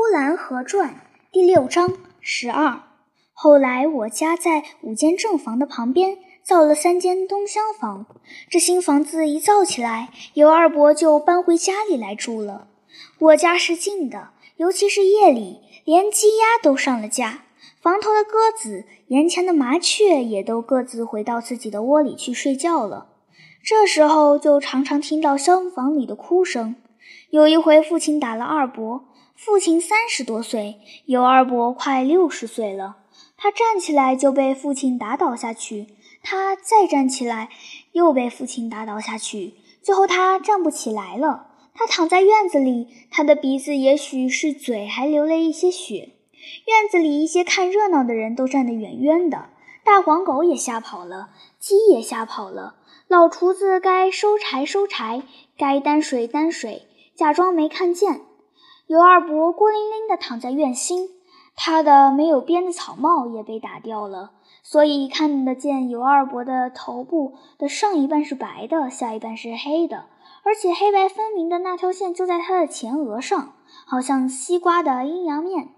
呼兰河传》第六章十二。后来我家在五间正房的旁边造了三间东厢房，这新房子一造起来，尤二伯就搬回家里来住了。我家是静的，尤其是夜里，连鸡鸭都上了架，房头的鸽子、檐前的麻雀也都各自回到自己的窝里去睡觉了。这时候就常常听到厢房里的哭声。有一回，父亲打了二伯。父亲三十多岁，尤二伯快六十岁了。他站起来就被父亲打倒下去，他再站起来又被父亲打倒下去。最后他站不起来了，他躺在院子里，他的鼻子也许是嘴还流了一些血。院子里一些看热闹的人都站得远远的，大黄狗也吓跑了，鸡也吓跑了。老厨子该收柴收柴，该担水担水。假装没看见，尤二伯孤零零地躺在院心，他的没有边的草帽也被打掉了，所以看得见尤二伯的头部的上一半是白的，下一半是黑的，而且黑白分明的那条线就在他的前额上，好像西瓜的阴阳面。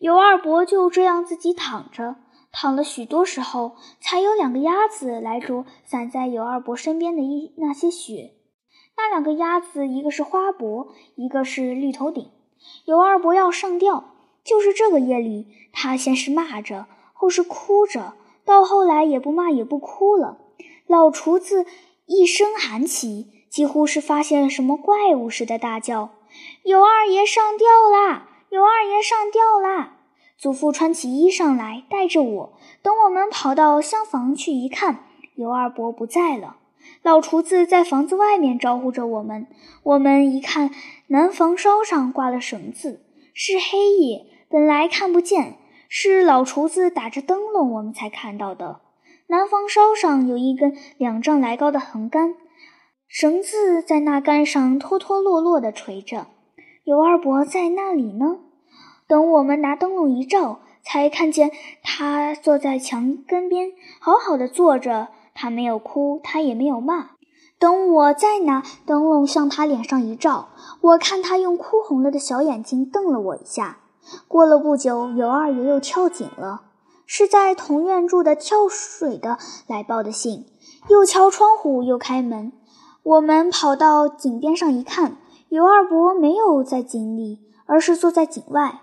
尤二伯就这样自己躺着，躺了许多时候，才有两个鸭子来啄散在尤二伯身边的一那些血。那两个鸭子，一个是花脖，一个是绿头顶。尤二伯要上吊，就是这个夜里，他先是骂着，后是哭着，到后来也不骂也不哭了。老厨子一声喊起，几乎是发现了什么怪物似的，大叫：“尤二爷上吊啦！尤二爷上吊啦！”祖父穿起衣裳来，带着我。等我们跑到厢房去一看，尤二伯不在了。老厨子在房子外面招呼着我们。我们一看，南房梢上挂了绳子，是黑夜，本来看不见，是老厨子打着灯笼，我们才看到的。南房梢上有一根两丈来高的横杆，绳子在那杆上脱脱落落地垂着。尤二伯在那里呢。等我们拿灯笼一照，才看见他坐在墙根边，好好的坐着。他没有哭，他也没有骂。等我再拿灯笼向他脸上一照，我看他用哭红了的小眼睛瞪了我一下。过了不久，尤二爷又跳井了，是在同院住的跳水的来报的信，又敲窗户又开门。我们跑到井边上一看，尤二伯没有在井里，而是坐在井外，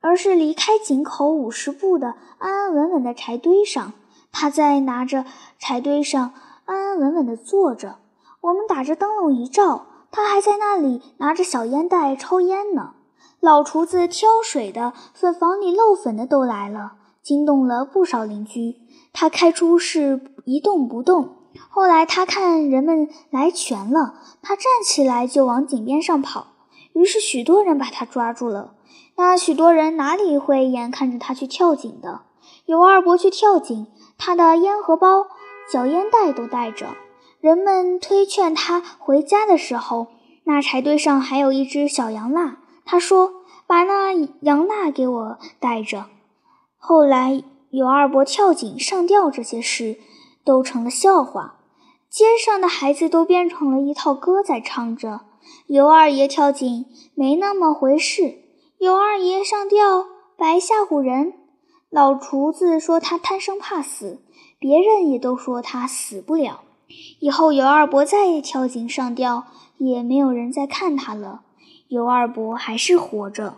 而是离开井口五十步的安安稳稳的柴堆上。他在拿着柴堆上安安稳稳地坐着，我们打着灯笼一照，他还在那里拿着小烟袋抽烟呢。老厨子挑水的、粉房里漏粉的都来了，惊动了不少邻居。他开出是一动不动，后来他看人们来全了，他站起来就往井边上跑，于是许多人把他抓住了。那许多人哪里会眼看着他去跳井的？有二伯去跳井。他的烟盒包、小烟袋都带着。人们推劝他回家的时候，那柴堆上还有一只小羊蜡。他说：“把那羊蜡给我带着。”后来有二伯跳井上吊这些事，都成了笑话。街上的孩子都编成了一套歌在唱着：“尤二爷跳井没那么回事，尤二爷上吊白吓唬人。”老厨子说他贪生怕死，别人也都说他死不了。以后尤二伯再跳井上吊，也没有人再看他了。尤二伯还是活着。